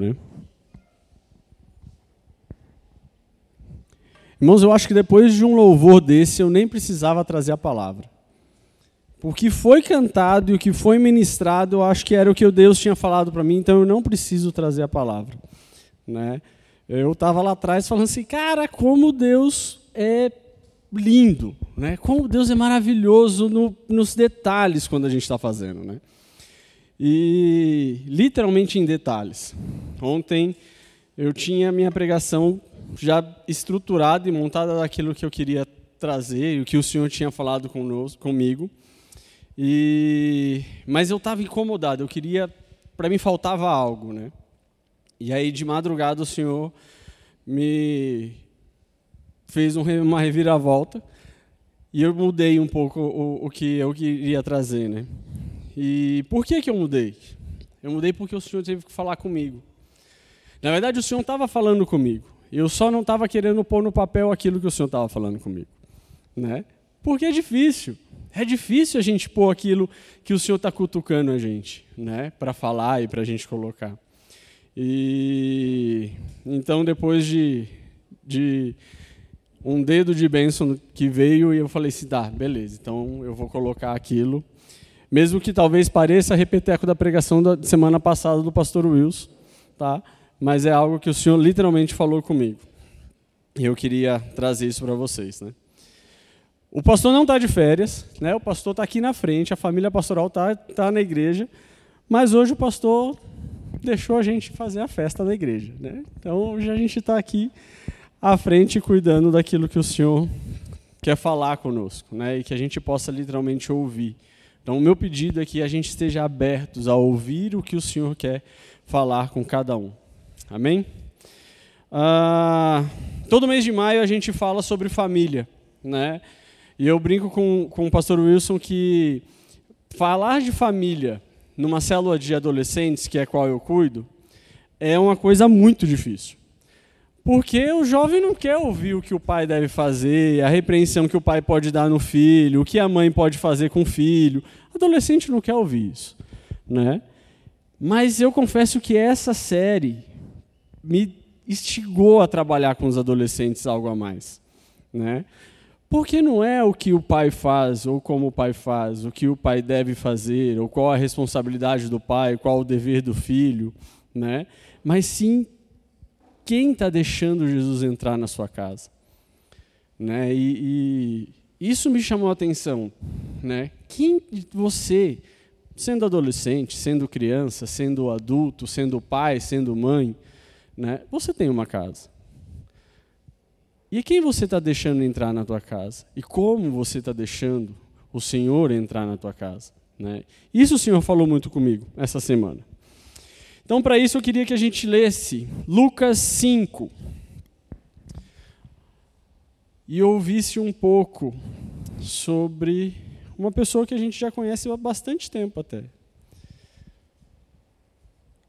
Né? Irmãos, eu acho que depois de um louvor desse, eu nem precisava trazer a palavra. O que foi cantado e o que foi ministrado, eu acho que era o que Deus tinha falado para mim, então eu não preciso trazer a palavra. Né? Eu estava lá atrás falando assim, cara, como Deus é lindo, né? como Deus é maravilhoso no, nos detalhes quando a gente está fazendo. Né? E literalmente em detalhes. Ontem eu tinha minha pregação já estruturada e montada daquilo que eu queria trazer e o que o Senhor tinha falado conosco, comigo. E mas eu estava incomodado, eu queria, para mim faltava algo, né? E aí de madrugada o Senhor me fez uma reviravolta e eu mudei um pouco o, o que eu queria trazer, né? E por que que eu mudei? Eu mudei porque o Senhor teve que falar comigo. Na verdade, o Senhor estava falando comigo. Eu só não estava querendo pôr no papel aquilo que o Senhor estava falando comigo, né? Porque é difícil. É difícil a gente pôr aquilo que o Senhor está cutucando a gente, né? Para falar e para a gente colocar. E então depois de, de um dedo de bênção que veio e eu falei assim, tá, beleza. Então eu vou colocar aquilo, mesmo que talvez pareça repeteco da pregação da semana passada do pastor Wilson, tá? mas é algo que o Senhor literalmente falou comigo. E eu queria trazer isso para vocês. Né? O pastor não está de férias, né? o pastor está aqui na frente, a família pastoral está tá na igreja, mas hoje o pastor deixou a gente fazer a festa da igreja. Né? Então hoje a gente está aqui à frente cuidando daquilo que o Senhor quer falar conosco né? e que a gente possa literalmente ouvir. Então, o meu pedido é que a gente esteja abertos a ouvir o que o Senhor quer falar com cada um. Amém? Ah, todo mês de maio a gente fala sobre família, né? E eu brinco com, com o pastor Wilson que falar de família numa célula de adolescentes, que é a qual eu cuido, é uma coisa muito difícil. Porque o jovem não quer ouvir o que o pai deve fazer, a repreensão que o pai pode dar no filho, o que a mãe pode fazer com o filho. Adolescente não quer ouvir isso, né? Mas eu confesso que essa série me instigou a trabalhar com os adolescentes algo a mais, né? Porque não é o que o pai faz ou como o pai faz, o que o pai deve fazer, ou qual a responsabilidade do pai, qual o dever do filho, né? Mas sim quem está deixando Jesus entrar na sua casa, né? E, e isso me chamou a atenção, né? Quem você, sendo adolescente, sendo criança, sendo adulto, sendo pai, sendo mãe, né? Você tem uma casa. E quem você está deixando entrar na tua casa? E como você está deixando o Senhor entrar na tua casa? Né? Isso o Senhor falou muito comigo essa semana. Então, para isso, eu queria que a gente lesse Lucas 5 e ouvisse um pouco sobre uma pessoa que a gente já conhece há bastante tempo até.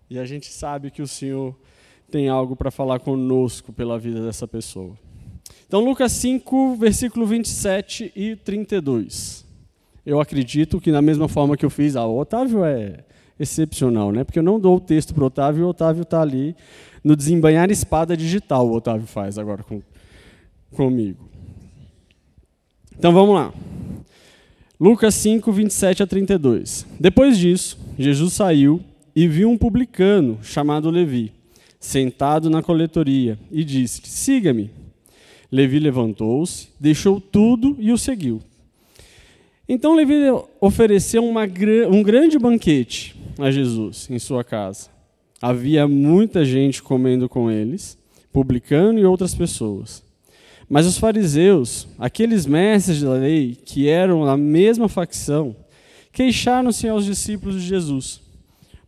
E a gente sabe que o Senhor tem algo para falar conosco pela vida dessa pessoa. Então, Lucas 5, versículo 27 e 32. Eu acredito que, da mesma forma que eu fiz, ah, o Otávio é excepcional, né? Porque eu não dou o texto para o Otávio o Otávio está ali no desembanhar espada digital, o Otávio faz agora com, comigo. Então vamos lá. Lucas 5, 27 a 32. Depois disso, Jesus saiu e viu um publicano chamado Levi sentado na coletoria, e disse: Siga-me. Levi levantou-se, deixou tudo e o seguiu. Então Levi ofereceu uma, um grande banquete a Jesus em sua casa. Havia muita gente comendo com eles, publicano e outras pessoas. Mas os fariseus, aqueles mestres da lei, que eram da mesma facção, queixaram-se aos discípulos de Jesus.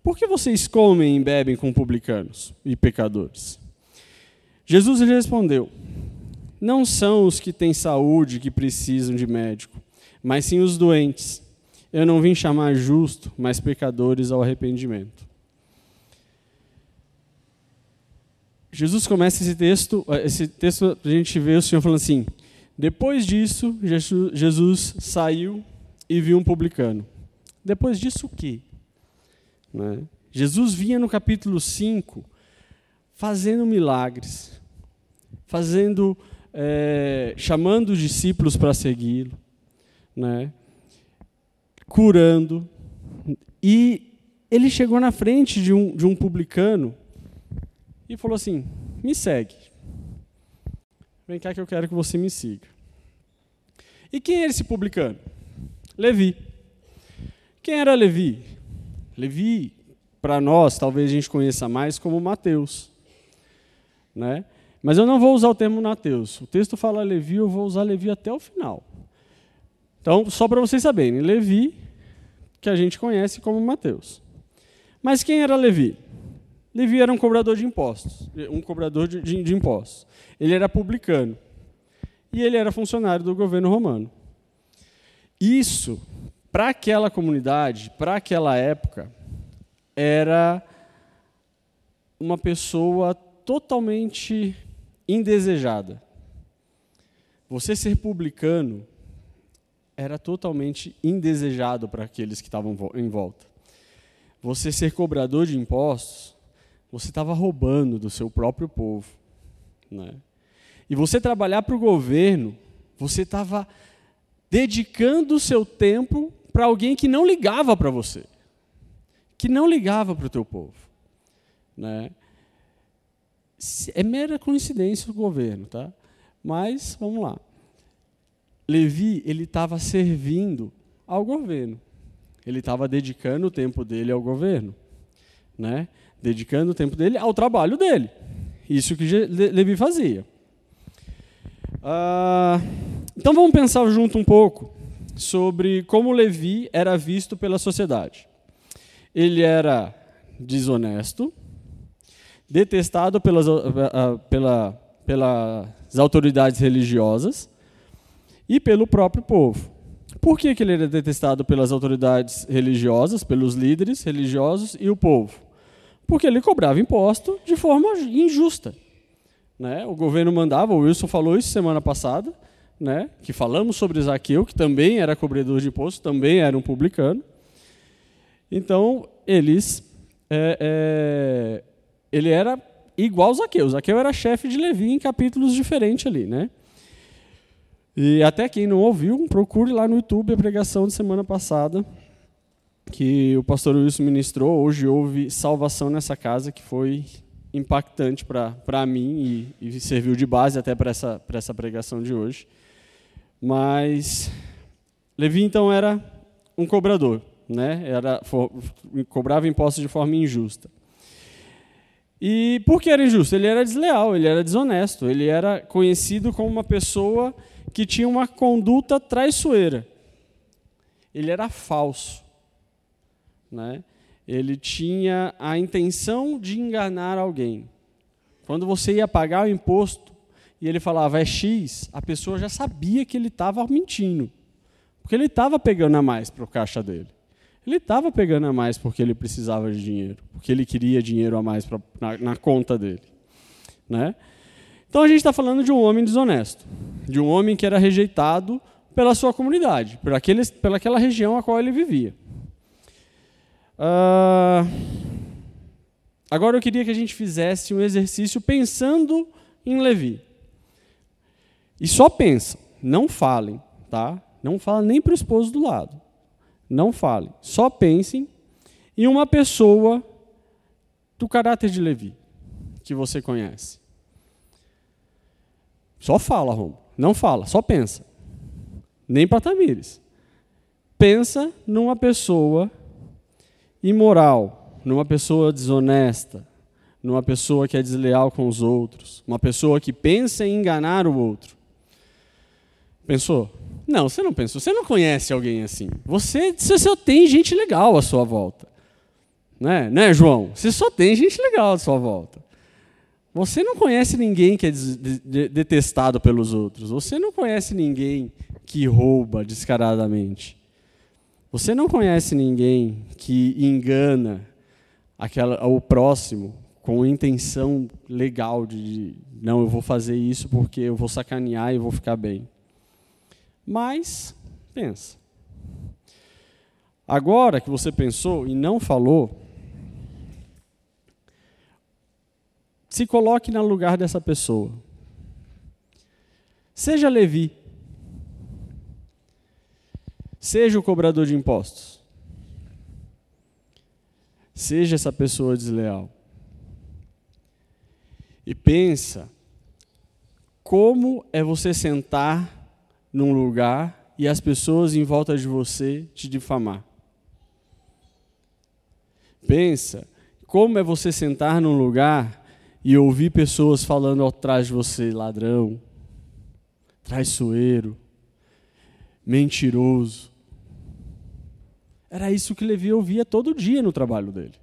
Por que vocês comem e bebem com publicanos e pecadores? Jesus lhe respondeu: Não são os que têm saúde que precisam de médico, mas sim os doentes. Eu não vim chamar justo, mas pecadores ao arrependimento. Jesus começa esse texto, esse texto a gente vê o Senhor falando assim: depois disso, Jesus saiu e viu um publicano. Depois disso, o quê? Né? Jesus vinha no capítulo 5 fazendo milagres, fazendo, é, chamando os discípulos para segui-lo, né? curando. E ele chegou na frente de um, de um publicano e falou assim: Me segue. Vem cá que eu quero que você me siga. E quem era esse publicano? Levi. Quem era Levi? Levi, para nós, talvez a gente conheça mais como Mateus. Né? Mas eu não vou usar o termo Mateus. O texto fala Levi, eu vou usar Levi até o final. Então, só para vocês saberem, Levi, que a gente conhece como Mateus. Mas quem era Levi? Levi era um cobrador de impostos, um cobrador de, de, de impostos. Ele era publicano e ele era funcionário do governo romano. Isso, para aquela comunidade, para aquela época, era uma pessoa totalmente indesejada. Você ser publicano era totalmente indesejado para aqueles que estavam em volta. Você ser cobrador de impostos, você estava roubando do seu próprio povo. Né? E você trabalhar para o governo, você estava dedicando o seu tempo para alguém que não ligava para você, que não ligava para o teu povo. Né? É mera coincidência o governo, tá? Mas vamos lá. Levi ele estava servindo ao governo. Ele estava dedicando o tempo dele ao governo, né? Dedicando o tempo dele ao trabalho dele. Isso que Levi fazia. Ah, então vamos pensar junto um pouco sobre como Levi era visto pela sociedade. Ele era desonesto, detestado pelas, pela, pelas autoridades religiosas e pelo próprio povo. Por que, que ele era detestado pelas autoridades religiosas, pelos líderes religiosos e o povo? Porque ele cobrava imposto de forma injusta. Né? O governo mandava, o Wilson falou isso semana passada, né? que falamos sobre Zaqueu, que também era cobrador de imposto, também era um publicano. Então, eles é, é, ele era igual Zaqueu. Zaqueu era chefe de Levi em capítulos diferentes ali, né? E até quem não ouviu, procure lá no YouTube a pregação de semana passada, que o pastor Wilson ministrou. Hoje houve salvação nessa casa, que foi impactante para mim e, e, serviu de base até para essa, essa pregação de hoje. Mas Levi, então, era um cobrador, né? era, for, cobrava impostos de forma injusta. E por que era injusto? Ele era desleal, ele era desonesto, ele era conhecido como uma pessoa que tinha uma conduta traiçoeira. Ele era falso. Né? Ele tinha a intenção de enganar alguém. Quando você ia pagar o imposto e ele falava é X, a pessoa já sabia que ele estava mentindo. Porque ele estava pegando a mais para o caixa dele. Ele estava pegando a mais porque ele precisava de dinheiro, porque ele queria dinheiro a mais pra, na, na conta dele. Né? Então a gente está falando de um homem desonesto, de um homem que era rejeitado pela sua comunidade, por aqueles, pelaquela região a qual ele vivia. Uh, agora eu queria que a gente fizesse um exercício pensando em Levi. E só pensa, não falem, tá? Não fala nem para o esposo do lado. Não fale. Só pensem em uma pessoa do caráter de Levi que você conhece. Só fala, Romo. Não fala, só pensa. Nem para Tamires. Pensa numa pessoa imoral, numa pessoa desonesta, numa pessoa que é desleal com os outros, uma pessoa que pensa em enganar o outro. Pensou? Não, você não pensa. Você não conhece alguém assim. Você, você só tem gente legal à sua volta. Né? né, João? Você só tem gente legal à sua volta. Você não conhece ninguém que é detestado pelos outros. Você não conhece ninguém que rouba descaradamente. Você não conhece ninguém que engana aquela, o próximo com intenção legal de não, eu vou fazer isso porque eu vou sacanear e vou ficar bem. Mas, pensa. Agora que você pensou e não falou, Se coloque no lugar dessa pessoa. Seja Levi. Seja o cobrador de impostos. Seja essa pessoa desleal. E pensa como é você sentar num lugar e as pessoas em volta de você te difamar. Pensa como é você sentar num lugar e ouvir pessoas falando atrás de você, ladrão, traiçoeiro, mentiroso. Era isso que Levi ouvia todo dia no trabalho dele.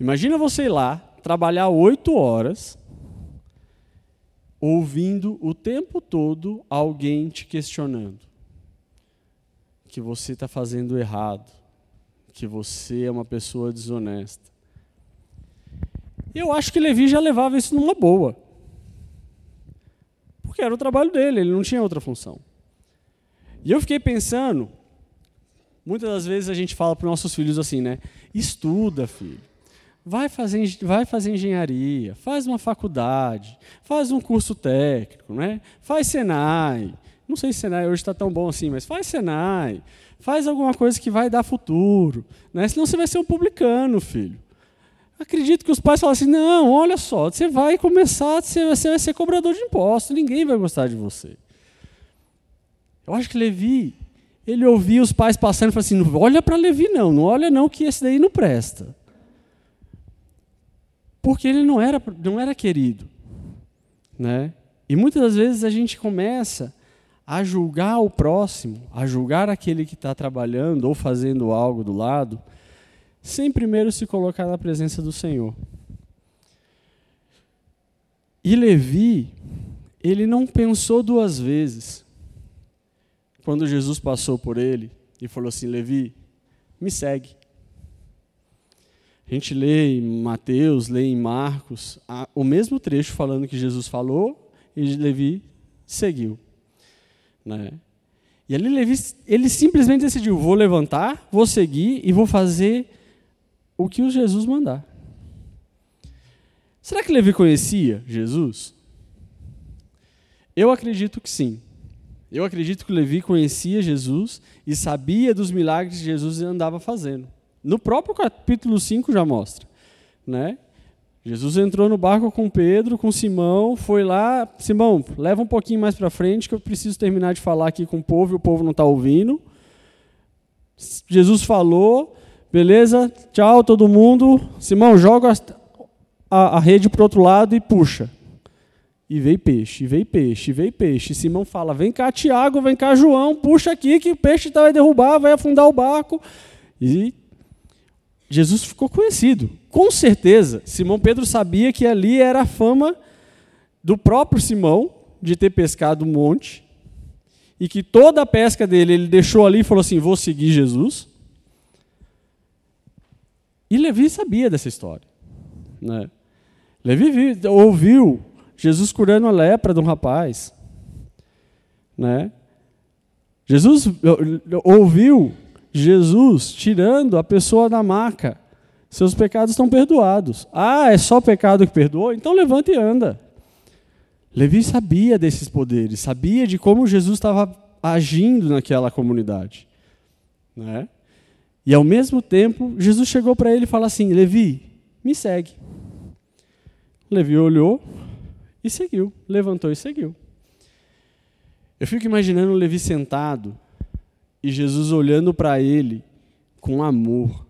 Imagina você ir lá, trabalhar oito horas, ouvindo o tempo todo alguém te questionando que você está fazendo errado, que você é uma pessoa desonesta. Eu acho que Levi já levava isso numa boa. Porque era o trabalho dele, ele não tinha outra função. E eu fiquei pensando, muitas das vezes a gente fala para os nossos filhos assim, né? Estuda, filho. Vai fazer, vai fazer engenharia, faz uma faculdade, faz um curso técnico, né? faz Senai. Não sei se Senai hoje está tão bom assim, mas faz Senai. Faz alguma coisa que vai dar futuro. Né? Senão você vai ser um publicano, filho. Acredito que os pais falam assim: não, olha só, você vai começar, você vai ser cobrador de impostos, ninguém vai gostar de você. Eu acho que Levi, ele ouvia os pais passando e falou assim: olha para Levi, não, não olha não, que esse daí não presta porque ele não era, não era querido. Né? E muitas das vezes a gente começa a julgar o próximo, a julgar aquele que está trabalhando ou fazendo algo do lado, sem primeiro se colocar na presença do Senhor. E Levi, ele não pensou duas vezes. Quando Jesus passou por ele e falou assim: Levi, me segue. A gente lê em Mateus, lê em Marcos, o mesmo trecho falando que Jesus falou e Levi seguiu. Né? E ali Levi, ele simplesmente decidiu: vou levantar, vou seguir e vou fazer o que o Jesus mandar. Será que Levi conhecia Jesus? Eu acredito que sim. Eu acredito que Levi conhecia Jesus e sabia dos milagres que Jesus andava fazendo. No próprio capítulo 5 já mostra. Né? Jesus entrou no barco com Pedro, com Simão, foi lá, Simão, leva um pouquinho mais para frente que eu preciso terminar de falar aqui com o povo e o povo não está ouvindo. Jesus falou, beleza, tchau todo mundo. Simão, joga a, a rede para outro lado e puxa. E veio peixe, e veio peixe, e veio peixe. E Simão fala: vem cá, Tiago, vem cá, João, puxa aqui que o peixe vai derrubar, vai afundar o barco. E Jesus ficou conhecido. Com certeza, Simão Pedro sabia que ali era a fama do próprio Simão de ter pescado um monte e que toda a pesca dele ele deixou ali e falou assim: Vou seguir Jesus. E Levi sabia dessa história. Né? Levi ouviu Jesus curando a lepra de um rapaz. Né? Jesus ouviu Jesus tirando a pessoa da maca. Seus pecados estão perdoados. Ah, é só pecado que perdoa? Então levanta e anda. Levi sabia desses poderes, sabia de como Jesus estava agindo naquela comunidade. Né? E ao mesmo tempo, Jesus chegou para ele e falou assim: Levi, me segue. Levi olhou e seguiu, levantou e seguiu. Eu fico imaginando Levi sentado e Jesus olhando para ele com amor.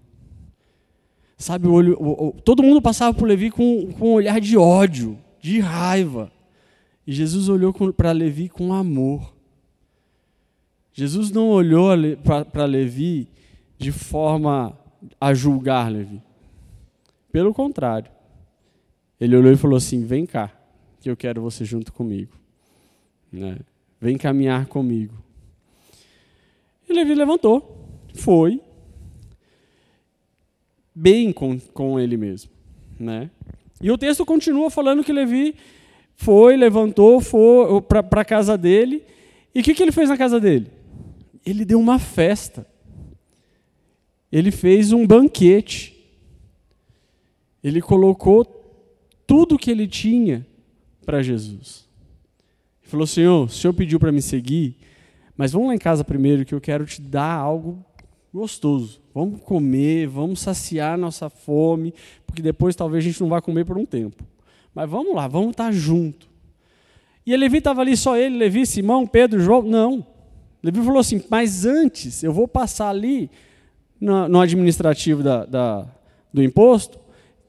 Sabe, o olho, o, o, todo mundo passava por Levi com, com um olhar de ódio, de raiva. E Jesus olhou para Levi com amor. Jesus não olhou para Levi de forma a julgar Levi. Pelo contrário. Ele olhou e falou assim: Vem cá, que eu quero você junto comigo. Né? Vem caminhar comigo. E Levi levantou, foi, bem com, com ele mesmo. Né? E o texto continua falando que Levi foi, levantou, foi para a casa dele. E o que, que ele fez na casa dele? Ele deu uma festa. Ele fez um banquete. Ele colocou tudo que ele tinha para Jesus. Ele falou: Senhor, o Senhor pediu para me seguir, mas vamos lá em casa primeiro que eu quero te dar algo gostoso. Vamos comer, vamos saciar nossa fome, porque depois talvez a gente não vá comer por um tempo. Mas vamos lá, vamos estar junto. E Levi estava ali só ele, Levi, Simão, Pedro, João. Não. Levi falou assim: mas antes eu vou passar ali no, no administrativo da, da, do imposto,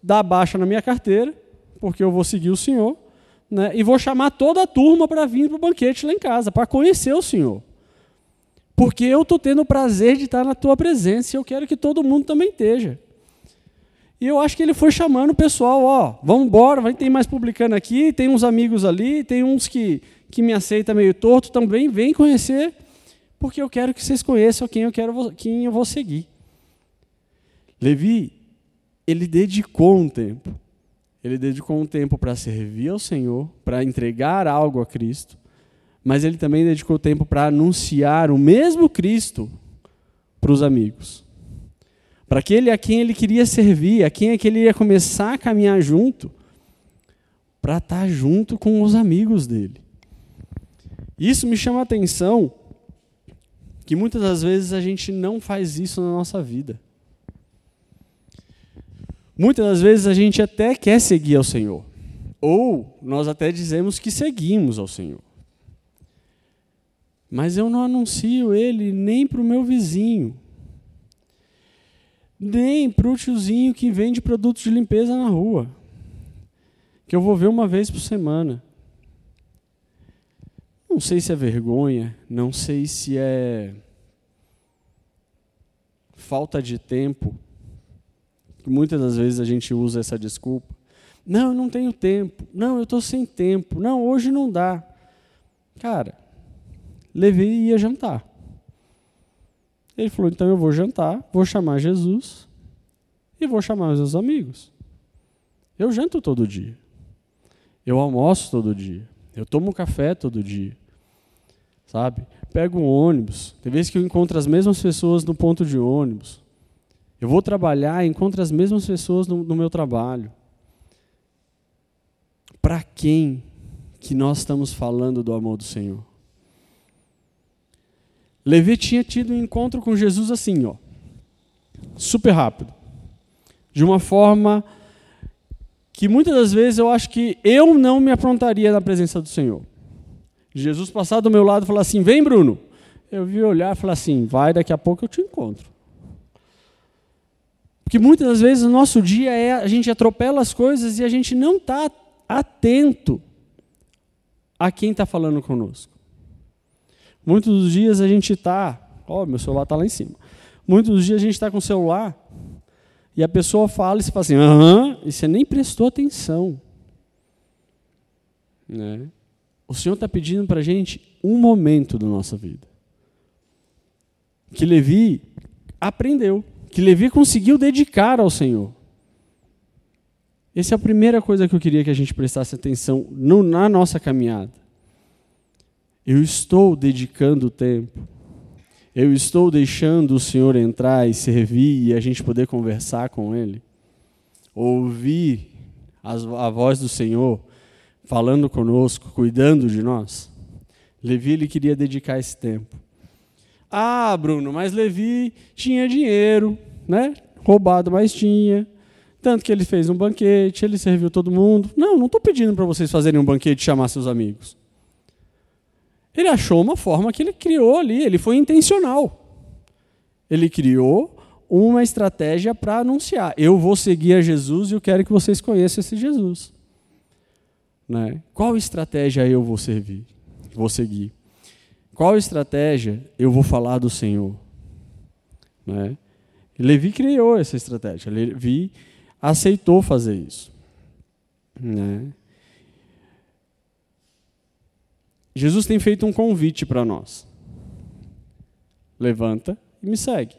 dar baixa na minha carteira, porque eu vou seguir o Senhor, né, e vou chamar toda a turma para vir para o banquete lá em casa, para conhecer o Senhor. Porque eu estou tendo o prazer de estar na tua presença e eu quero que todo mundo também esteja. E eu acho que ele foi chamando o pessoal, ó, vamos embora, vai ter mais publicando aqui, tem uns amigos ali, tem uns que, que me aceita meio torto também, vem conhecer, porque eu quero que vocês conheçam quem eu quero quem eu vou seguir. Levi, ele dedicou um tempo. Ele dedicou um tempo para servir ao Senhor, para entregar algo a Cristo, mas ele também dedicou tempo para anunciar o mesmo Cristo para os amigos para aquele a quem ele queria servir, a quem é que ele ia começar a caminhar junto, para estar tá junto com os amigos dele. Isso me chama a atenção que muitas das vezes a gente não faz isso na nossa vida. Muitas das vezes a gente até quer seguir ao Senhor, ou nós até dizemos que seguimos ao Senhor. Mas eu não anuncio ele nem para o meu vizinho, nem para o tiozinho que vende produtos de limpeza na rua, que eu vou ver uma vez por semana. Não sei se é vergonha, não sei se é falta de tempo. Muitas das vezes a gente usa essa desculpa. Não, eu não tenho tempo. Não, eu estou sem tempo. Não, hoje não dá. Cara, levei e ia jantar. Ele falou: então eu vou jantar, vou chamar Jesus e vou chamar os meus amigos. Eu janto todo dia. Eu almoço todo dia. Eu tomo café todo dia. Sabe? Pego um ônibus. Tem vezes que eu encontro as mesmas pessoas no ponto de ônibus. Eu vou trabalhar e encontro as mesmas pessoas no, no meu trabalho. Para quem que nós estamos falando do amor do Senhor? Levi tinha tido um encontro com Jesus assim, ó, super rápido, de uma forma que muitas das vezes eu acho que eu não me aprontaria na presença do Senhor. Jesus passar do meu lado e falar assim: Vem, Bruno. Eu vi olhar e falar assim: Vai, daqui a pouco eu te encontro. Porque muitas das vezes o nosso dia é a gente atropela as coisas e a gente não está atento a quem está falando conosco. Muitos dos dias a gente está, ó, meu celular está lá em cima. Muitos dos dias a gente está com o celular e a pessoa fala e você fala assim, aham, e você nem prestou atenção. Né? O Senhor está pedindo para a gente um momento da nossa vida. Que Levi aprendeu, que Levi conseguiu dedicar ao Senhor. Essa é a primeira coisa que eu queria que a gente prestasse atenção no, na nossa caminhada. Eu estou dedicando tempo. Eu estou deixando o Senhor entrar e servir e a gente poder conversar com Ele. Ouvir a voz do Senhor falando conosco, cuidando de nós. Levi ele queria dedicar esse tempo. Ah, Bruno, mas Levi tinha dinheiro, né? Roubado, mas tinha. Tanto que ele fez um banquete, ele serviu todo mundo. Não, não estou pedindo para vocês fazerem um banquete e chamar seus amigos. Ele achou uma forma que ele criou ali, ele foi intencional. Ele criou uma estratégia para anunciar: eu vou seguir a Jesus e eu quero que vocês conheçam esse Jesus. Né? Qual estratégia eu vou servir? Vou seguir? Qual estratégia eu vou falar do Senhor? Né? Levi criou essa estratégia. Levi aceitou fazer isso. Né? Jesus tem feito um convite para nós. Levanta e me segue.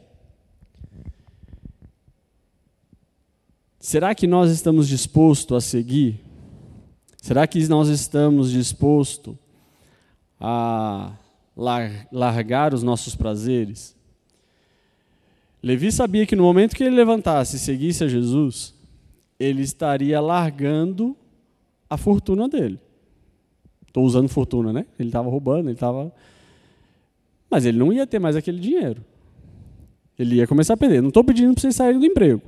Será que nós estamos dispostos a seguir? Será que nós estamos dispostos a largar os nossos prazeres? Levi sabia que no momento que ele levantasse e seguisse a Jesus, ele estaria largando a fortuna dele. Estou usando fortuna, né? Ele estava roubando, ele estava. Mas ele não ia ter mais aquele dinheiro. Ele ia começar a perder. Não estou pedindo para vocês saírem do emprego.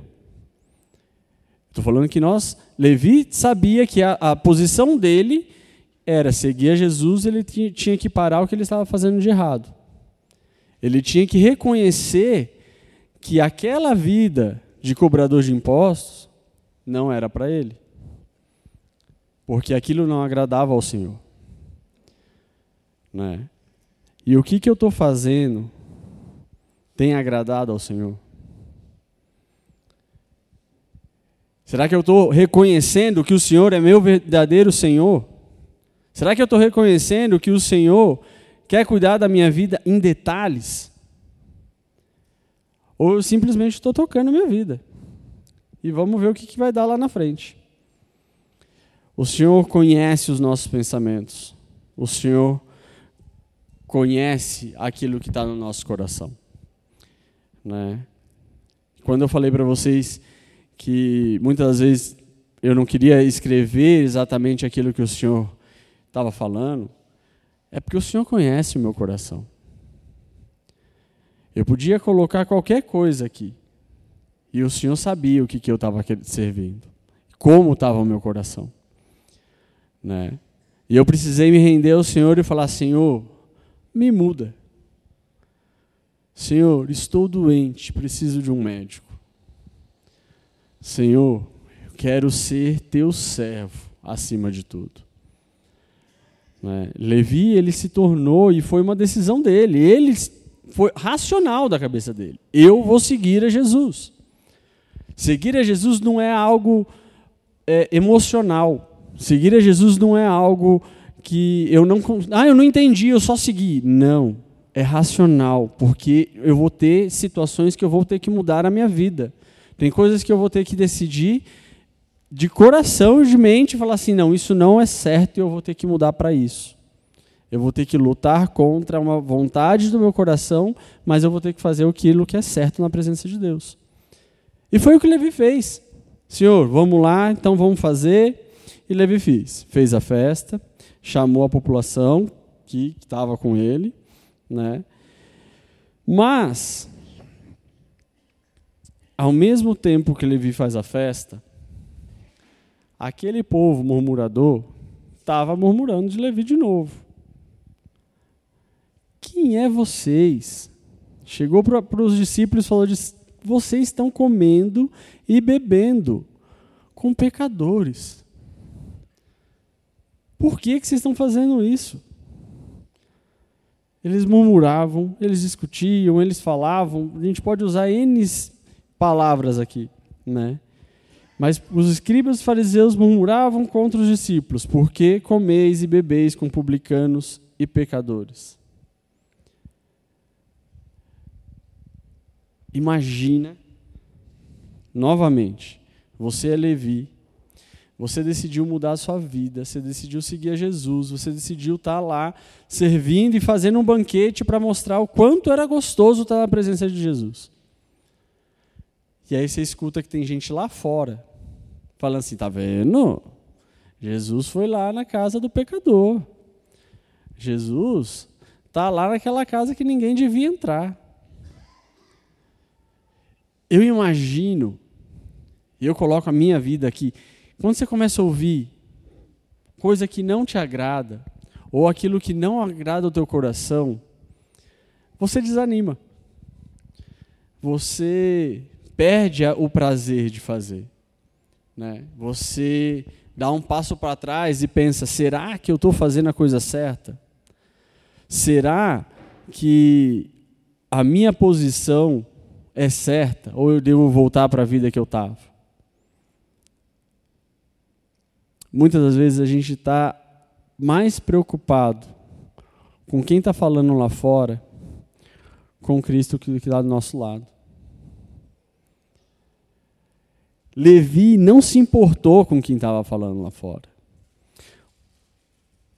Estou falando que nós, Levi sabia que a, a posição dele era seguir a Jesus, ele tinha, que parar o que ele estava fazendo de errado. Ele tinha que reconhecer que aquela vida de cobrador de impostos não era para ele. Porque aquilo não agradava ao Senhor. Né? E o que, que eu estou fazendo tem agradado ao Senhor? Será que eu estou reconhecendo que o Senhor é meu verdadeiro Senhor? Será que eu estou reconhecendo que o Senhor quer cuidar da minha vida em detalhes? Ou eu simplesmente estou tocando a minha vida? E vamos ver o que, que vai dar lá na frente. O Senhor conhece os nossos pensamentos. O Senhor conhece aquilo que está no nosso coração. Né? Quando eu falei para vocês que muitas vezes eu não queria escrever exatamente aquilo que o Senhor estava falando, é porque o Senhor conhece o meu coração. Eu podia colocar qualquer coisa aqui, e o Senhor sabia o que, que eu estava servindo, como estava o meu coração. Né? E eu precisei me render ao Senhor e falar: Senhor, me muda. Senhor, estou doente, preciso de um médico. Senhor, eu quero ser teu servo acima de tudo. Né? Levi, ele se tornou, e foi uma decisão dele, ele foi racional da cabeça dele. Eu vou seguir a Jesus. Seguir a Jesus não é algo é, emocional. Seguir a Jesus não é algo que eu não. Ah, eu não entendi, eu só segui. Não. É racional, porque eu vou ter situações que eu vou ter que mudar a minha vida. Tem coisas que eu vou ter que decidir de coração de mente falar assim: não, isso não é certo e eu vou ter que mudar para isso. Eu vou ter que lutar contra uma vontade do meu coração, mas eu vou ter que fazer aquilo que é certo na presença de Deus. E foi o que Levi fez. Senhor, vamos lá, então vamos fazer. E Levi fez. Fez a festa, chamou a população que estava com ele, né? Mas ao mesmo tempo que Levi faz a festa, aquele povo murmurador estava murmurando de Levi de novo. Quem é vocês? Chegou para os discípulos e falou: de, vocês estão comendo e bebendo com pecadores. Por que, que vocês estão fazendo isso? Eles murmuravam, eles discutiam, eles falavam. A gente pode usar N palavras aqui, né? Mas os escribas e fariseus murmuravam contra os discípulos, porque comeis e bebeis com publicanos e pecadores. Imagina, novamente, você é Levi, você decidiu mudar a sua vida, você decidiu seguir a Jesus, você decidiu estar lá servindo e fazendo um banquete para mostrar o quanto era gostoso estar na presença de Jesus. E aí você escuta que tem gente lá fora falando assim: tá vendo? Jesus foi lá na casa do pecador. Jesus está lá naquela casa que ninguém devia entrar. Eu imagino, e eu coloco a minha vida aqui, quando você começa a ouvir coisa que não te agrada, ou aquilo que não agrada o teu coração, você desanima. Você perde o prazer de fazer. Né? Você dá um passo para trás e pensa: será que eu estou fazendo a coisa certa? Será que a minha posição é certa? Ou eu devo voltar para a vida que eu estava? Muitas das vezes a gente está mais preocupado com quem está falando lá fora, com Cristo que está do nosso lado. Levi não se importou com quem estava falando lá fora.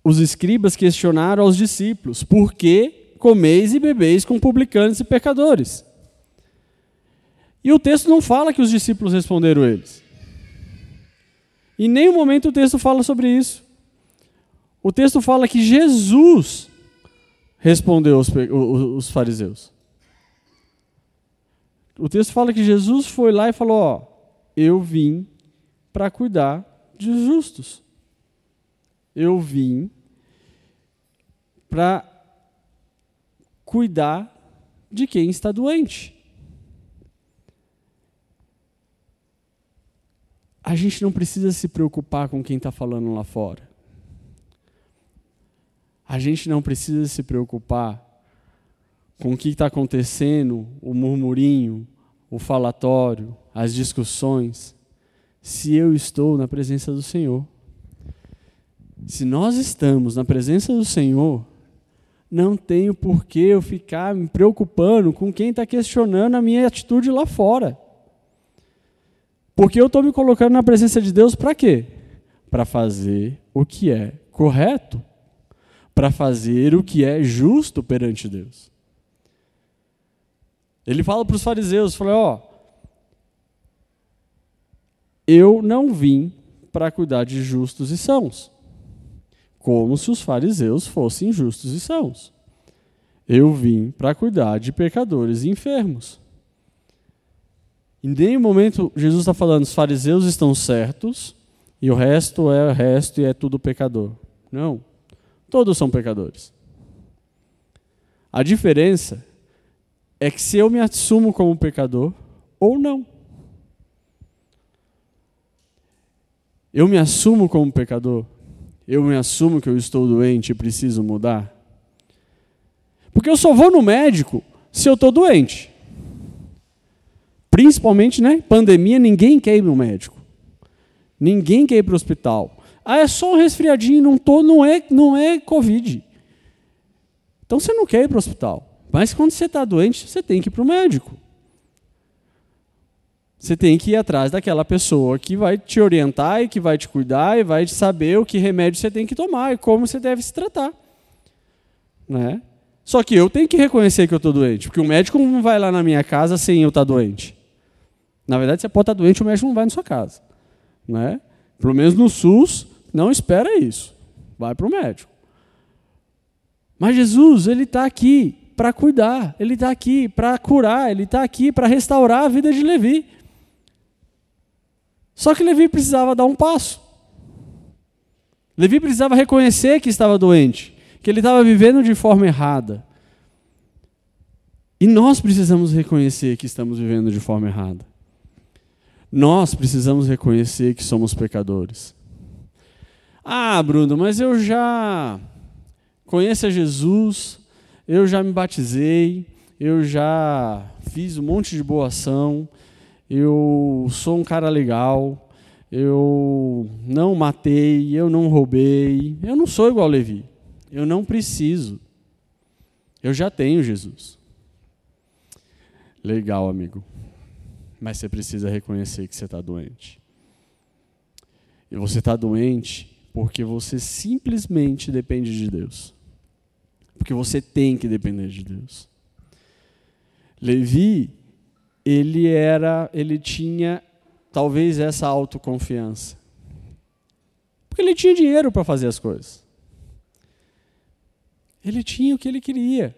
Os escribas questionaram aos discípulos: por que comeis e bebeis com publicanos e pecadores? E o texto não fala que os discípulos responderam eles. Em nenhum momento o texto fala sobre isso. O texto fala que Jesus respondeu os, os fariseus. O texto fala que Jesus foi lá e falou: Ó, eu vim para cuidar de justos. Eu vim para cuidar de quem está doente. A gente não precisa se preocupar com quem está falando lá fora. A gente não precisa se preocupar com o que está acontecendo, o murmurinho, o falatório, as discussões, se eu estou na presença do Senhor. Se nós estamos na presença do Senhor, não tenho por que eu ficar me preocupando com quem está questionando a minha atitude lá fora. Porque eu estou me colocando na presença de Deus para quê? Para fazer o que é correto, para fazer o que é justo perante Deus. Ele fala para os fariseus, fala, ó, eu não vim para cuidar de justos e sãos como se os fariseus fossem justos e sãos. Eu vim para cuidar de pecadores e enfermos. Em nenhum momento Jesus está falando os fariseus estão certos e o resto é o resto e é tudo pecador. Não. Todos são pecadores. A diferença é que se eu me assumo como pecador ou não. Eu me assumo como pecador eu me assumo que eu estou doente e preciso mudar? Porque eu só vou no médico se eu estou doente. Principalmente, né? Pandemia, ninguém quer ir no médico. Ninguém quer ir para o hospital. Ah, é só um resfriadinho, não, tô, não, é, não é Covid. Então você não quer ir para o hospital. Mas quando você está doente, você tem que ir para o médico. Você tem que ir atrás daquela pessoa que vai te orientar e que vai te cuidar e vai saber o que remédio você tem que tomar e como você deve se tratar. Né? Só que eu tenho que reconhecer que eu estou doente, porque o médico não vai lá na minha casa sem eu estar tá doente. Na verdade, você pode estar tá doente, o médico não vai na sua casa. Né? Pelo menos no SUS, não espera isso. Vai para o médico. Mas Jesus, ele está aqui para cuidar, ele está aqui para curar, ele está aqui para restaurar a vida de Levi. Só que Levi precisava dar um passo. Levi precisava reconhecer que estava doente, que ele estava vivendo de forma errada. E nós precisamos reconhecer que estamos vivendo de forma errada. Nós precisamos reconhecer que somos pecadores. Ah, Bruno, mas eu já conheço a Jesus, eu já me batizei, eu já fiz um monte de boa ação, eu sou um cara legal, eu não matei, eu não roubei, eu não sou igual Levi. Eu não preciso. Eu já tenho Jesus. Legal, amigo. Mas você precisa reconhecer que você está doente. E você está doente porque você simplesmente depende de Deus. Porque você tem que depender de Deus. Levi ele era, ele tinha talvez essa autoconfiança. Porque ele tinha dinheiro para fazer as coisas. Ele tinha o que ele queria.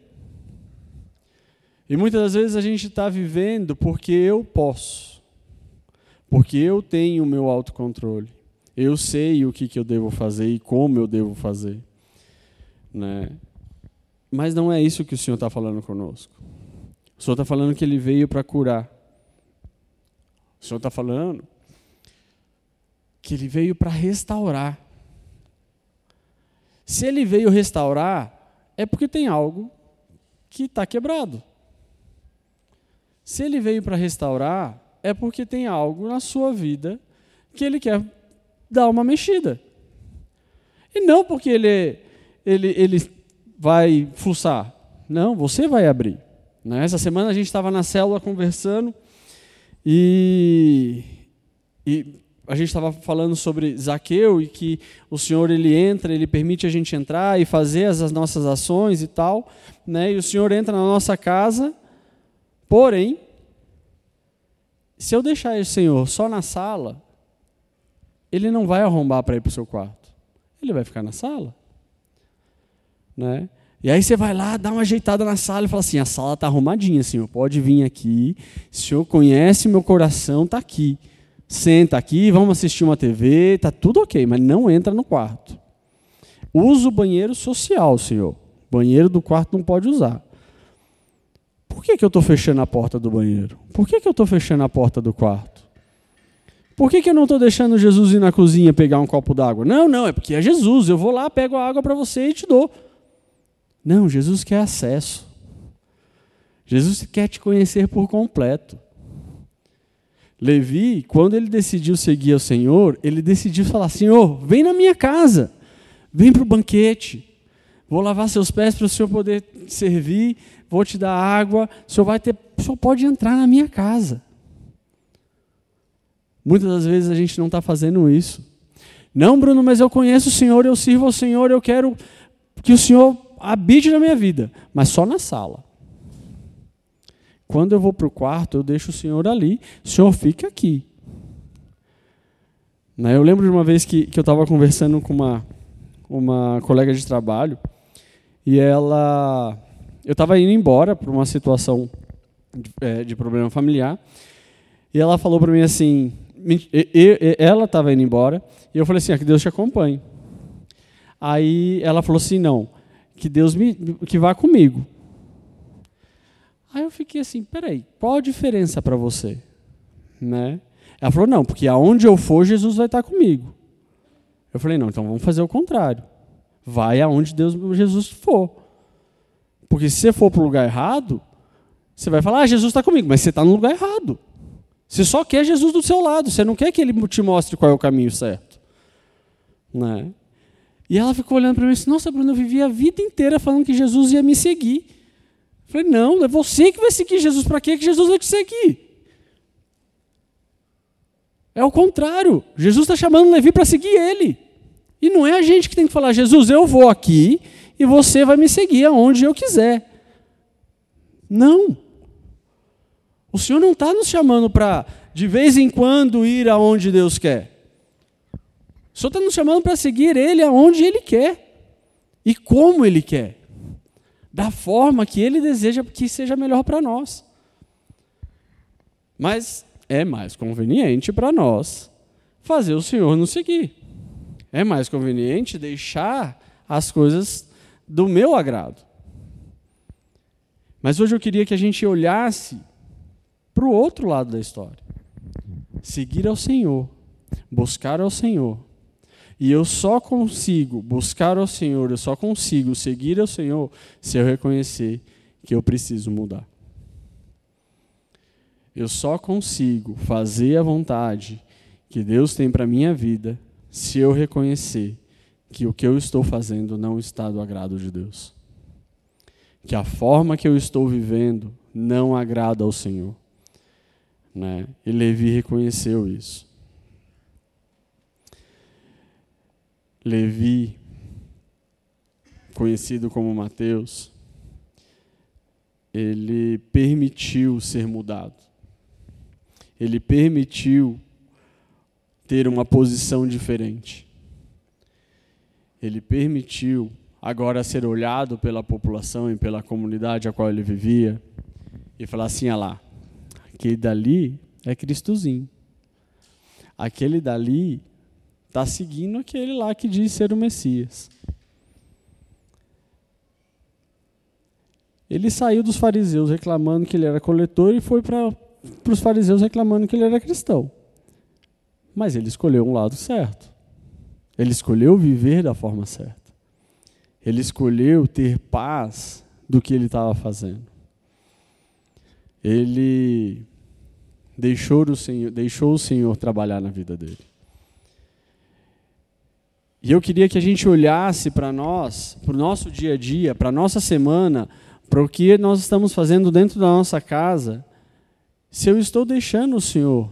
E muitas das vezes a gente está vivendo porque eu posso. Porque eu tenho o meu autocontrole. Eu sei o que, que eu devo fazer e como eu devo fazer. Né? Mas não é isso que o Senhor está falando conosco. O Senhor está falando que ele veio para curar. O Senhor está falando que ele veio para restaurar. Se ele veio restaurar, é porque tem algo que está quebrado. Se ele veio para restaurar, é porque tem algo na sua vida que ele quer dar uma mexida. E não porque ele, ele, ele vai fuçar. Não, você vai abrir. Né? Essa semana a gente estava na célula conversando e, e a gente estava falando sobre Zaqueu e que o Senhor ele entra, ele permite a gente entrar e fazer as, as nossas ações e tal, né? E o Senhor entra na nossa casa, porém, se eu deixar o Senhor só na sala, ele não vai arrombar para ir para o seu quarto. Ele vai ficar na sala. Né? E aí você vai lá, dá uma ajeitada na sala e fala assim: a sala está arrumadinha, senhor. Pode vir aqui. O senhor conhece meu coração, está aqui. Senta aqui, vamos assistir uma TV, está tudo ok, mas não entra no quarto. Usa o banheiro social, senhor. Banheiro do quarto não pode usar. Por que, que eu estou fechando a porta do banheiro? Por que, que eu estou fechando a porta do quarto? Por que, que eu não estou deixando Jesus ir na cozinha pegar um copo d'água? Não, não, é porque é Jesus. Eu vou lá, pego a água para você e te dou. Não, Jesus quer acesso. Jesus quer te conhecer por completo. Levi, quando ele decidiu seguir ao Senhor, ele decidiu falar: Senhor, vem na minha casa, vem para o banquete, vou lavar seus pés para o Senhor poder servir, vou te dar água, o Senhor vai ter, o Senhor pode entrar na minha casa. Muitas das vezes a gente não está fazendo isso. Não, Bruno, mas eu conheço o Senhor, eu sirvo ao Senhor, eu quero que o Senhor habite na minha vida, mas só na sala. Quando eu vou para o quarto, eu deixo o Senhor ali, o Senhor fica aqui. Né, eu lembro de uma vez que, que eu estava conversando com uma, uma colega de trabalho, e ela. Eu estava indo embora por uma situação de, é, de problema familiar, e ela falou para mim assim: ela estava indo embora, e eu falei assim: ah, que Deus te acompanhe. Aí ela falou assim: não, que Deus me, que vá comigo. Aí eu fiquei assim, peraí, qual a diferença para você? Né? Ela falou, não, porque aonde eu for, Jesus vai estar comigo. Eu falei, não, então vamos fazer o contrário. Vai aonde Deus, Jesus for. Porque se você for para o lugar errado, você vai falar, ah, Jesus está comigo, mas você está no lugar errado. Você só quer Jesus do seu lado, você não quer que ele te mostre qual é o caminho certo. Né? E ela ficou olhando para mim e disse: Nossa, Bruno, eu vivi a vida inteira falando que Jesus ia me seguir. Eu falei: Não, é você que vai seguir Jesus. Para que Jesus vai te seguir? É o contrário. Jesus está chamando Levi para seguir ele. E não é a gente que tem que falar: Jesus, eu vou aqui e você vai me seguir aonde eu quiser. Não. O Senhor não está nos chamando para, de vez em quando, ir aonde Deus quer. O Senhor está nos chamando para seguir Ele aonde Ele quer e como Ele quer, da forma que Ele deseja que seja melhor para nós. Mas é mais conveniente para nós fazer o Senhor nos seguir. É mais conveniente deixar as coisas do meu agrado. Mas hoje eu queria que a gente olhasse para o outro lado da história. Seguir ao Senhor, buscar ao Senhor, e eu só consigo buscar ao Senhor, eu só consigo seguir ao Senhor se eu reconhecer que eu preciso mudar. Eu só consigo fazer a vontade que Deus tem para minha vida se eu reconhecer que o que eu estou fazendo não está do agrado de Deus. Que a forma que eu estou vivendo não agrada ao Senhor. Né? E Levi reconheceu isso. Levi, conhecido como Mateus, ele permitiu ser mudado. Ele permitiu ter uma posição diferente. Ele permitiu agora ser olhado pela população e pela comunidade a qual ele vivia e falar assim: ah lá, aquele dali é Cristozinho. Aquele dali está seguindo aquele lá que diz ser o Messias. Ele saiu dos fariseus reclamando que ele era coletor e foi para os fariseus reclamando que ele era cristão. Mas ele escolheu um lado certo. Ele escolheu viver da forma certa. Ele escolheu ter paz do que ele estava fazendo. Ele deixou o Senhor, deixou o Senhor trabalhar na vida dele. E eu queria que a gente olhasse para nós, para o nosso dia a dia, para a nossa semana, para o que nós estamos fazendo dentro da nossa casa, se eu estou deixando o Senhor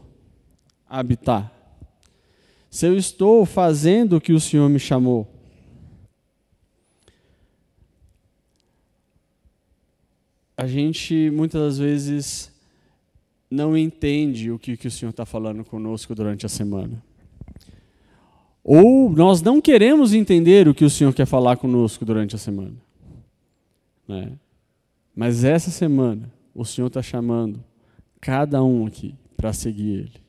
habitar, se eu estou fazendo o que o Senhor me chamou. A gente muitas das vezes não entende o que, que o Senhor está falando conosco durante a semana. Ou nós não queremos entender o que o Senhor quer falar conosco durante a semana. Né? Mas essa semana, o Senhor está chamando cada um aqui para seguir Ele.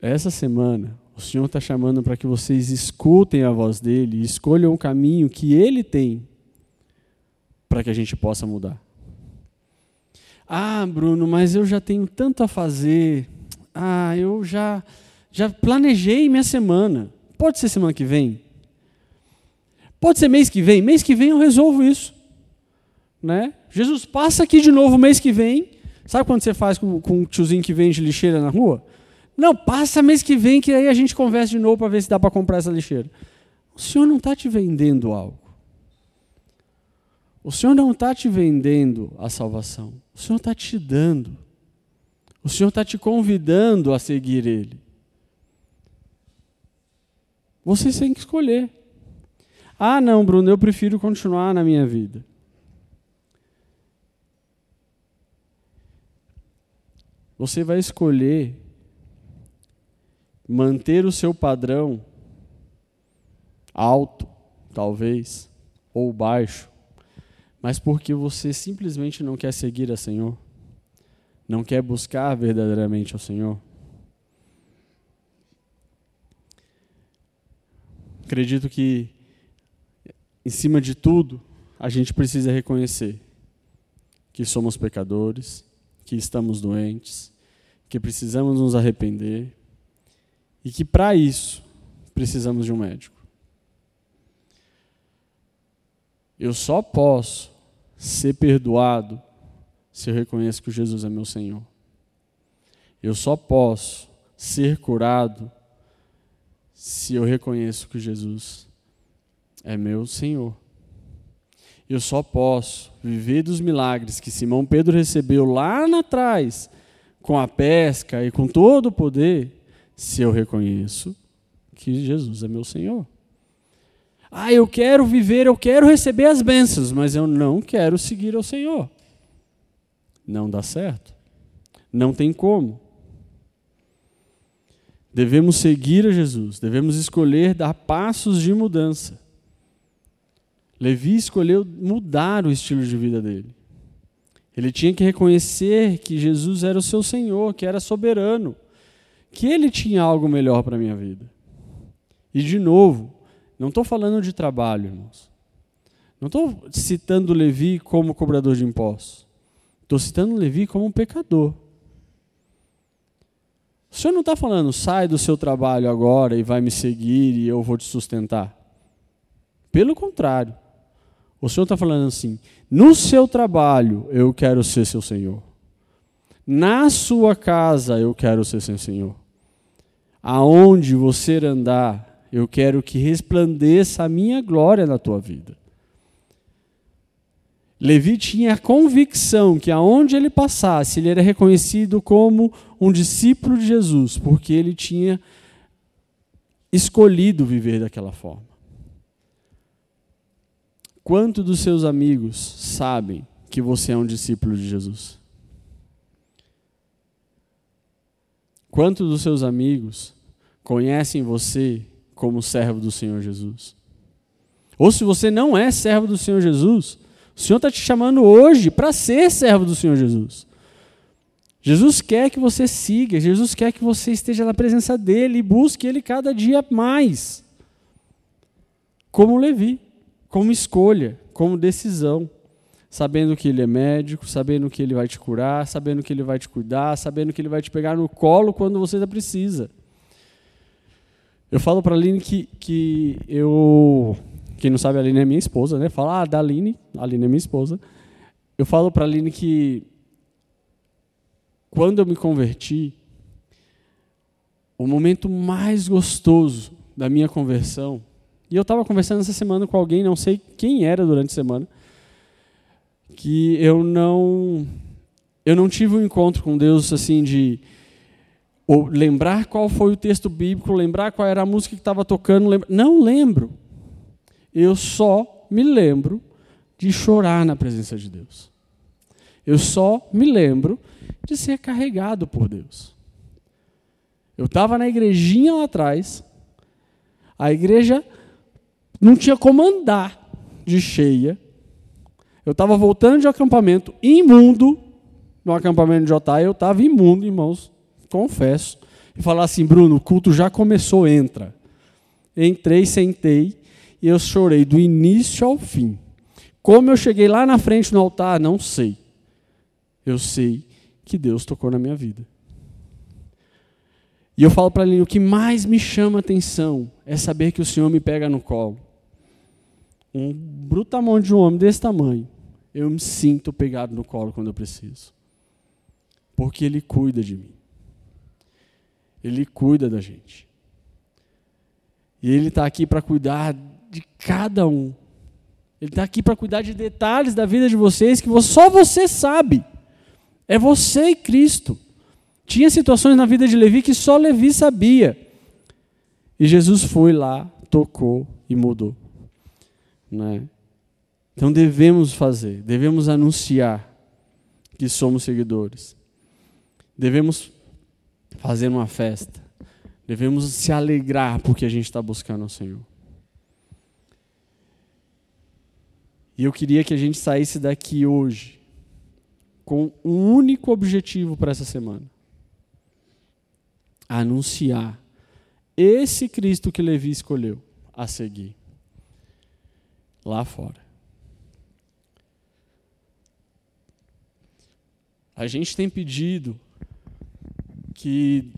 Essa semana, o Senhor está chamando para que vocês escutem a voz dele e escolham o caminho que Ele tem para que a gente possa mudar. Ah, Bruno, mas eu já tenho tanto a fazer. Ah, eu já já planejei minha semana. Pode ser semana que vem? Pode ser mês que vem? Mês que vem eu resolvo isso. Né? Jesus passa aqui de novo mês que vem. Sabe quando você faz com, com um tiozinho que vende lixeira na rua? Não, passa mês que vem que aí a gente conversa de novo para ver se dá para comprar essa lixeira. O Senhor não está te vendendo algo. O Senhor não está te vendendo a salvação. O Senhor está te dando. O Senhor está te convidando a seguir Ele. Você tem que escolher. Ah, não, Bruno, eu prefiro continuar na minha vida. Você vai escolher manter o seu padrão alto, talvez, ou baixo, mas porque você simplesmente não quer seguir a Senhor, não quer buscar verdadeiramente ao Senhor. Acredito que, em cima de tudo, a gente precisa reconhecer que somos pecadores, que estamos doentes, que precisamos nos arrepender e que, para isso, precisamos de um médico. Eu só posso ser perdoado se eu reconheço que Jesus é meu Senhor. Eu só posso ser curado se eu reconheço que Jesus é meu Senhor. Eu só posso viver dos milagres que Simão Pedro recebeu lá atrás, com a pesca e com todo o poder, se eu reconheço que Jesus é meu Senhor. Ah, eu quero viver, eu quero receber as bênçãos, mas eu não quero seguir ao Senhor. Não dá certo. Não tem como. Devemos seguir a Jesus, devemos escolher dar passos de mudança. Levi escolheu mudar o estilo de vida dele. Ele tinha que reconhecer que Jesus era o seu Senhor, que era soberano, que ele tinha algo melhor para a minha vida. E, de novo, não estou falando de trabalho, irmãos. Não estou citando Levi como cobrador de impostos. Estou citando Levi como um pecador. O Senhor não está falando, sai do seu trabalho agora e vai me seguir e eu vou te sustentar. Pelo contrário. O Senhor está falando assim: no seu trabalho eu quero ser seu Senhor. Na sua casa eu quero ser seu Senhor. Aonde você andar, eu quero que resplandeça a minha glória na tua vida. Levi tinha a convicção que aonde ele passasse, ele era reconhecido como um discípulo de Jesus, porque ele tinha escolhido viver daquela forma. Quanto dos seus amigos sabem que você é um discípulo de Jesus? Quantos dos seus amigos conhecem você como servo do Senhor Jesus. Ou se você não é servo do Senhor Jesus, o Senhor está te chamando hoje para ser servo do Senhor Jesus. Jesus quer que você siga, Jesus quer que você esteja na presença dEle e busque Ele cada dia mais. Como Levi, como escolha, como decisão. Sabendo que Ele é médico, sabendo que Ele vai te curar, sabendo que Ele vai te cuidar, sabendo que Ele vai te pegar no colo quando você precisa. Eu falo para a Aline que, que eu. Quem não sabe, a Aline é minha esposa, né? Fala, ah, da Aline, a Aline é minha esposa. Eu falo para a Aline que quando eu me converti, o momento mais gostoso da minha conversão, e eu estava conversando essa semana com alguém, não sei quem era durante a semana, que eu não eu não tive um encontro com Deus assim de lembrar qual foi o texto bíblico, lembrar qual era a música que estava tocando, lembra... não lembro. Eu só me lembro de chorar na presença de Deus. Eu só me lembro de ser carregado por Deus. Eu estava na igrejinha lá atrás, A igreja não tinha como andar de cheia. Eu estava voltando de acampamento imundo, no acampamento de Jotá, eu estava imundo, irmãos, confesso. E falar assim, Bruno, o culto já começou, entra. Entrei, sentei, e eu chorei do início ao fim. Como eu cheguei lá na frente no altar, não sei. Eu sei que Deus tocou na minha vida. E eu falo para ele: o que mais me chama atenção é saber que o Senhor me pega no colo. Um brutamonte de um homem desse tamanho, eu me sinto pegado no colo quando eu preciso. Porque Ele cuida de mim. Ele cuida da gente. E Ele está aqui para cuidar de cada um. Ele está aqui para cuidar de detalhes da vida de vocês que só você sabe. É você e Cristo. Tinha situações na vida de Levi que só Levi sabia. E Jesus foi lá, tocou e mudou. Né? Então devemos fazer, devemos anunciar que somos seguidores. Devemos fazer uma festa. Devemos se alegrar porque a gente está buscando o Senhor. E eu queria que a gente saísse daqui hoje com um único objetivo para essa semana: anunciar esse Cristo que Levi escolheu a seguir lá fora. A gente tem pedido que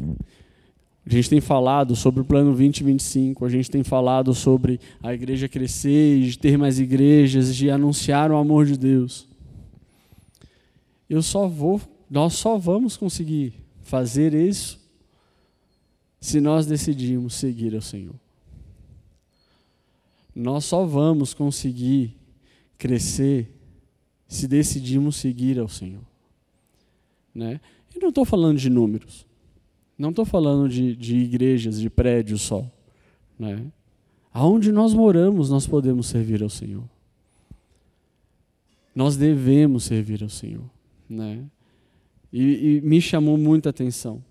a gente tem falado sobre o plano 2025, a gente tem falado sobre a igreja crescer, de ter mais igrejas, de anunciar o amor de Deus. Eu só vou, nós só vamos conseguir fazer isso se nós decidirmos seguir ao Senhor. Nós só vamos conseguir crescer se decidirmos seguir ao Senhor. Né? E não estou falando de números. Não estou falando de, de igrejas, de prédios só. Né? Aonde nós moramos, nós podemos servir ao Senhor. Nós devemos servir ao Senhor. Né? E, e me chamou muita atenção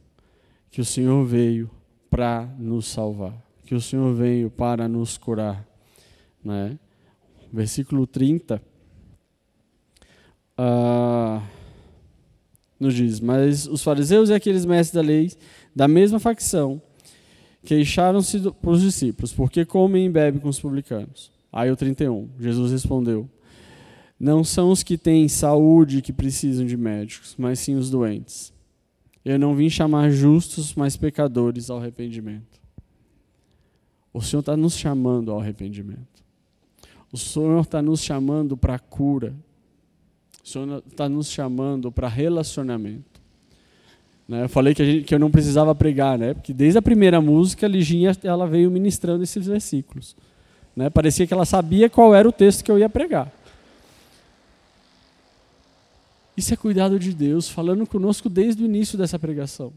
que o Senhor veio para nos salvar, que o Senhor veio para nos curar. Né? Versículo 30. Uh, ah, nos diz: Mas os fariseus e aqueles mestres da lei, da mesma facção, queixaram-se para os discípulos, porque comem e bebem com os publicanos. Aí o 31, Jesus respondeu: Não são os que têm saúde que precisam de médicos, mas sim os doentes. Eu não vim chamar justos, mas pecadores ao arrependimento. O Senhor está nos chamando ao arrependimento. O Senhor está nos chamando para a cura, o Senhor está nos chamando para relacionamento. Né? Eu falei que, gente, que, eu não precisava pregar, né? porque desde a primeira música, a Liginha ela veio ministrando esses versículos. Né? Parecia que ela sabia qual era o texto que eu ia pregar. Isso é cuidado de Deus, falando conosco desde o início dessa pregação.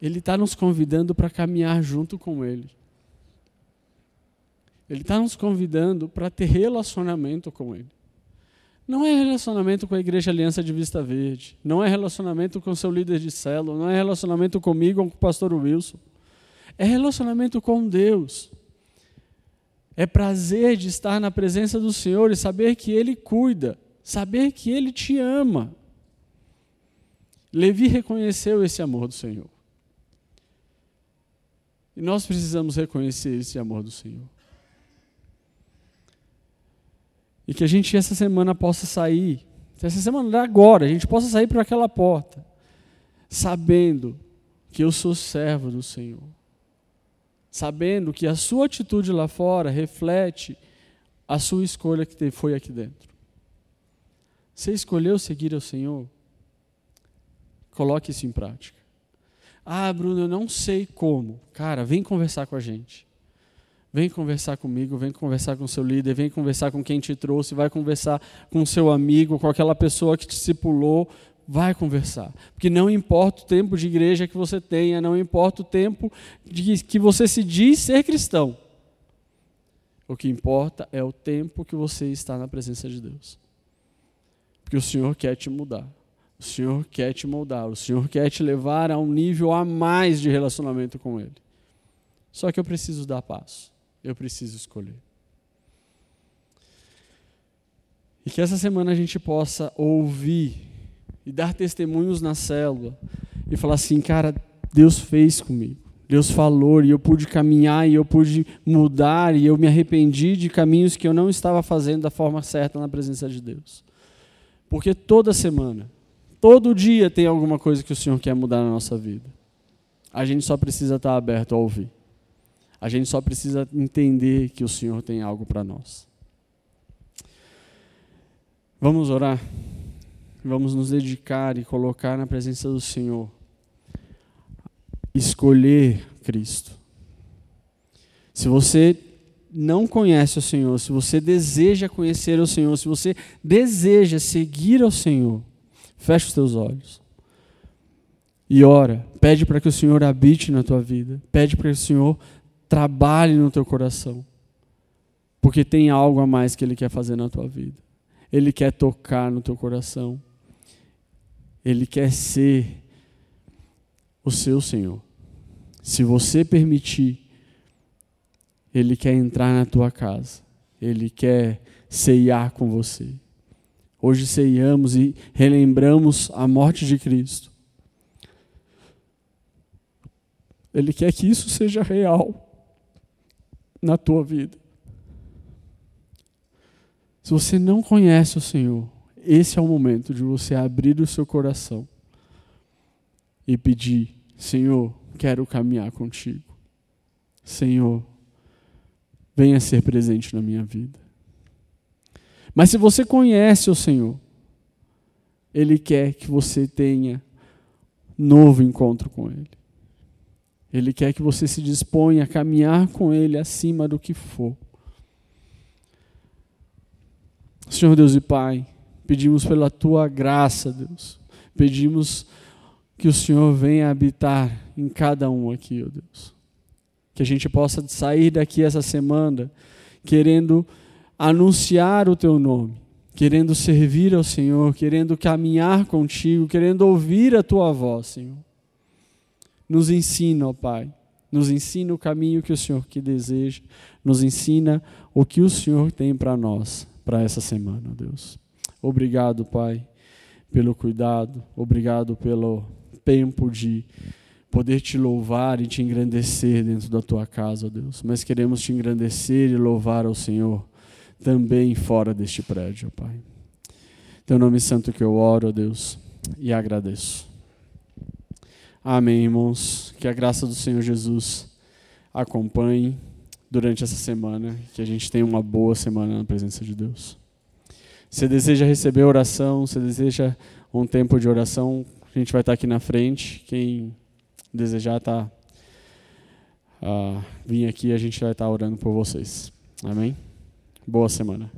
Ele está nos convidando para caminhar junto com Ele. Ele está nos convidando para ter relacionamento com Ele. Não é relacionamento com a Igreja Aliança de Vista Verde. Não é relacionamento com seu líder de célula. Não é relacionamento comigo ou com o pastor Wilson. É relacionamento com Deus. É prazer de estar na presença do Senhor e saber que Ele cuida. Saber que Ele te ama. Levi reconheceu esse amor do Senhor. E nós precisamos reconhecer esse amor do Senhor. E que a gente essa semana possa sair, essa semana agora, a gente possa sair por aquela porta, sabendo que eu sou servo do Senhor. Sabendo que a sua atitude lá fora reflete a sua escolha que foi aqui dentro. Você escolheu seguir ao Senhor? Coloque isso em prática. Ah, Bruno, eu não sei como. Cara, vem conversar com a gente. Vem conversar comigo, vem conversar com seu líder, vem conversar com quem te trouxe, vai conversar com seu amigo, com aquela pessoa que te discipulou, vai conversar. Porque não importa o tempo de igreja que você tenha, não importa o tempo de que você se diz ser cristão. O que importa é o tempo que você está na presença de Deus. Porque o Senhor quer te mudar. O Senhor quer te moldar. O Senhor quer te levar a um nível a mais de relacionamento com Ele. Só que eu preciso dar passo. Eu preciso escolher. E que essa semana a gente possa ouvir e dar testemunhos na célula e falar assim, cara, Deus fez comigo. Deus falou e eu pude caminhar e eu pude mudar e eu me arrependi de caminhos que eu não estava fazendo da forma certa na presença de Deus. Porque toda semana, todo dia tem alguma coisa que o Senhor quer mudar na nossa vida. A gente só precisa estar aberto a ouvir. A gente só precisa entender que o Senhor tem algo para nós. Vamos orar? Vamos nos dedicar e colocar na presença do Senhor escolher Cristo. Se você não conhece o Senhor, se você deseja conhecer o Senhor, se você deseja seguir ao Senhor, feche os teus olhos e ora. Pede para que o Senhor habite na tua vida. Pede para que o Senhor trabalhe no teu coração. Porque tem algo a mais que Ele quer fazer na tua vida. Ele quer tocar no teu coração. Ele quer ser o seu Senhor. Se você permitir, Ele quer entrar na tua casa. Ele quer ceiar com você. Hoje ceiamos e relembramos a morte de Cristo. Ele quer que isso seja real na tua vida. Se você não conhece o Senhor, esse é o momento de você abrir o seu coração e pedir: Senhor, quero caminhar contigo. Senhor, venha ser presente na minha vida. Mas se você conhece o Senhor, Ele quer que você tenha novo encontro com Ele. Ele quer que você se disponha a caminhar com Ele acima do que for. Senhor Deus e Pai, pedimos pela Tua graça, Deus. Pedimos que o Senhor venha habitar em cada um aqui, ó oh Deus. Que a gente possa sair daqui essa semana querendo anunciar o Teu nome, querendo servir ao Senhor, querendo caminhar contigo, querendo ouvir a Tua voz, Senhor. Nos ensina, ó Pai, nos ensina o caminho que o Senhor que deseja, nos ensina o que o Senhor tem para nós, para essa semana, Deus. Obrigado, Pai, pelo cuidado, obrigado pelo tempo de poder te louvar e te engrandecer dentro da tua casa, ó Deus. Mas queremos te engrandecer e louvar ao Senhor também fora deste prédio, ó Pai. Teu nome santo que eu oro, ó Deus, e agradeço. Amém, irmãos. Que a graça do Senhor Jesus acompanhe durante essa semana, que a gente tenha uma boa semana na presença de Deus. Se deseja receber oração, se deseja um tempo de oração, a gente vai estar aqui na frente. Quem desejar tá, uh, vir aqui, a gente vai estar orando por vocês. Amém? Boa semana.